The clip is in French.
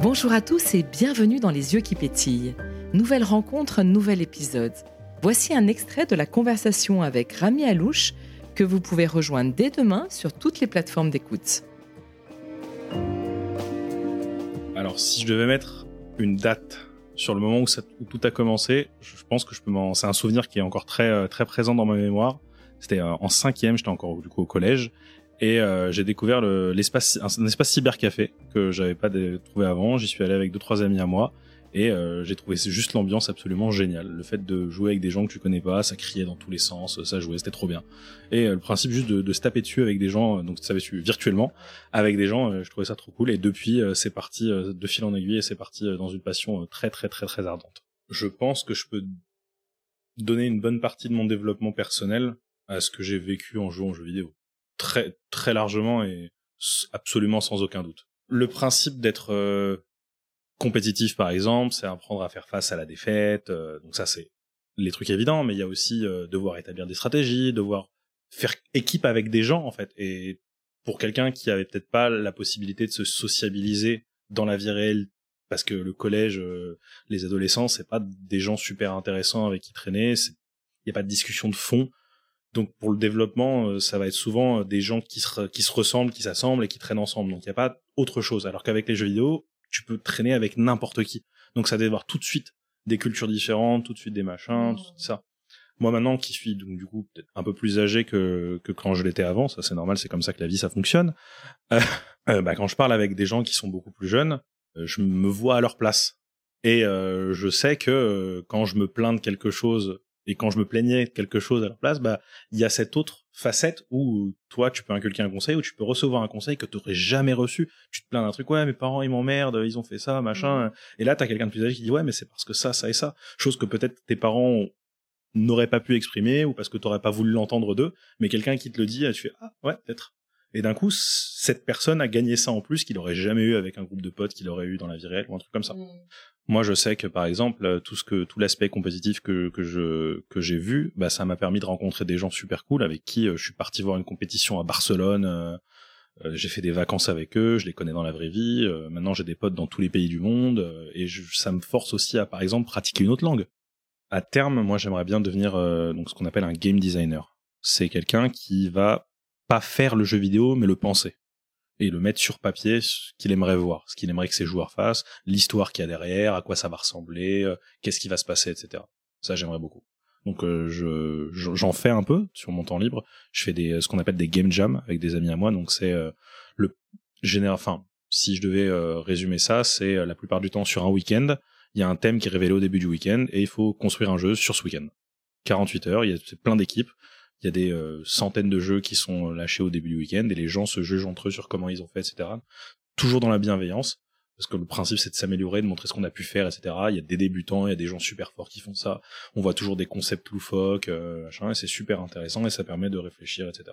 Bonjour à tous et bienvenue dans Les yeux qui pétillent. Nouvelle rencontre, nouvel épisode. Voici un extrait de la conversation avec Rami Alouche que vous pouvez rejoindre dès demain sur toutes les plateformes d'écoute. Alors si je devais mettre une date sur le moment où, tout a commencé, je pense que je peux. C'est un souvenir qui est encore très euh, présent dans ma mémoire. C'était euh, en cinquième, j'étais encore au collège, et euh, j'ai découvert l'espace, un, espace cybercafé que j'avais pas trouvé avant. J'y suis allé avec deux trois amis à moi, et euh, j'ai trouvé juste l'ambiance absolument géniale. Le fait de jouer avec des gens que tu connais pas, ça criait dans tous les sens, ça jouait, c'était trop bien. Et euh, le principe juste de, de, se taper dessus avec des gens, donc ça tu virtuellement, avec des gens, euh, je trouvais ça trop cool. Et depuis, c'est parti de fil en aiguille et c'est parti dans une passion très très très très ardente. Je pense que je peux donner une bonne partie de mon développement personnel à ce que j'ai vécu en jouant aux jeux vidéo. Très très largement et absolument sans aucun doute. Le principe d'être compétitif par exemple, c'est apprendre à faire face à la défaite. Euh, donc ça c'est les trucs évidents, mais il y a aussi euh, devoir établir des stratégies, devoir faire équipe avec des gens en fait. Et pour quelqu'un qui avait peut-être pas la possibilité de se sociabiliser dans la vie réelle, parce que le collège, euh, les adolescents, c'est pas des gens super intéressants avec qui traîner. Il y a pas de discussion de fond. Donc pour le développement, ça va être souvent des gens qui se, qui se ressemblent, qui s'assemblent et qui traînent ensemble. Donc il n'y a pas autre chose. Alors qu'avec les jeux vidéo, tu peux traîner avec n'importe qui. Donc ça avoir tout de suite des cultures différentes, tout de suite des machins, tout ça. Moi maintenant qui suis donc du coup peut-être un peu plus âgé que, que quand je l'étais avant, ça c'est normal, c'est comme ça que la vie ça fonctionne. Euh, euh, bah, quand je parle avec des gens qui sont beaucoup plus jeunes, euh, je me vois à leur place. Et je sais que quand je me plains de quelque chose et quand je me plaignais de quelque chose à leur place, bah il y a cette autre facette où toi tu peux inculquer un conseil ou tu peux recevoir un conseil que tu aurais jamais reçu. Tu te plains d'un truc ouais mes parents ils m'emmerdent ils ont fait ça machin. Mmh. et là t'as quelqu'un de plus âgé qui dit ouais mais c'est parce que ça ça et ça. Chose que peut-être tes parents n'auraient pas pu exprimer ou parce que t'aurais pas voulu l'entendre d'eux. Mais quelqu'un qui te le dit tu fais ah ouais peut-être et d'un coup cette personne a gagné ça en plus qu'il aurait jamais eu avec un groupe de potes qu'il aurait eu dans la vie réelle ou un truc comme ça mmh. Moi, je sais que par exemple, tout ce que tout l'aspect compétitif que que je que j'ai vu, bah ça m'a permis de rencontrer des gens super cool avec qui euh, je suis parti voir une compétition à Barcelone. Euh, euh, j'ai fait des vacances avec eux, je les connais dans la vraie vie. maintenant, j'ai des potes dans tous les pays du monde et ça me force aussi à, par exemple, pratiquer une autre langue. À terme, moi, j'aimerais bien devenir donc ce qu'on appelle un game designer. C'est quelqu'un qui va pas faire le jeu vidéo, mais le penser et le mettre sur papier ce qu'il aimerait voir, ce qu'il aimerait que ses joueurs fassent, l'histoire qu'il y a derrière, à quoi ça va ressembler, euh, qu'est-ce qui va se passer, etc. Ça, j'aimerais beaucoup. Donc euh, je j'en fais un peu sur mon temps libre. Je fais des ce qu'on appelle des game jams avec des amis à moi. Donc c'est euh, le général. Enfin, si je devais résumer ça, c'est la plupart du temps sur un week-end. Il y a un thème qui est révélé au début du week-end et il faut construire un jeu sur ce week-end. 48 heures. Il y a plein d'équipes il y a des euh, centaines de jeux qui sont lâchés au début du week-end et les gens se jugent entre eux sur comment ils ont fait, etc. Toujours dans la bienveillance, parce que le principe c'est de s'améliorer, de montrer ce qu'on a pu faire, etc. Il y a des débutants, il y a des gens super forts qui font ça. On voit toujours des concepts loufoques, euh, machin, et c'est super intéressant et ça permet de réfléchir, etc.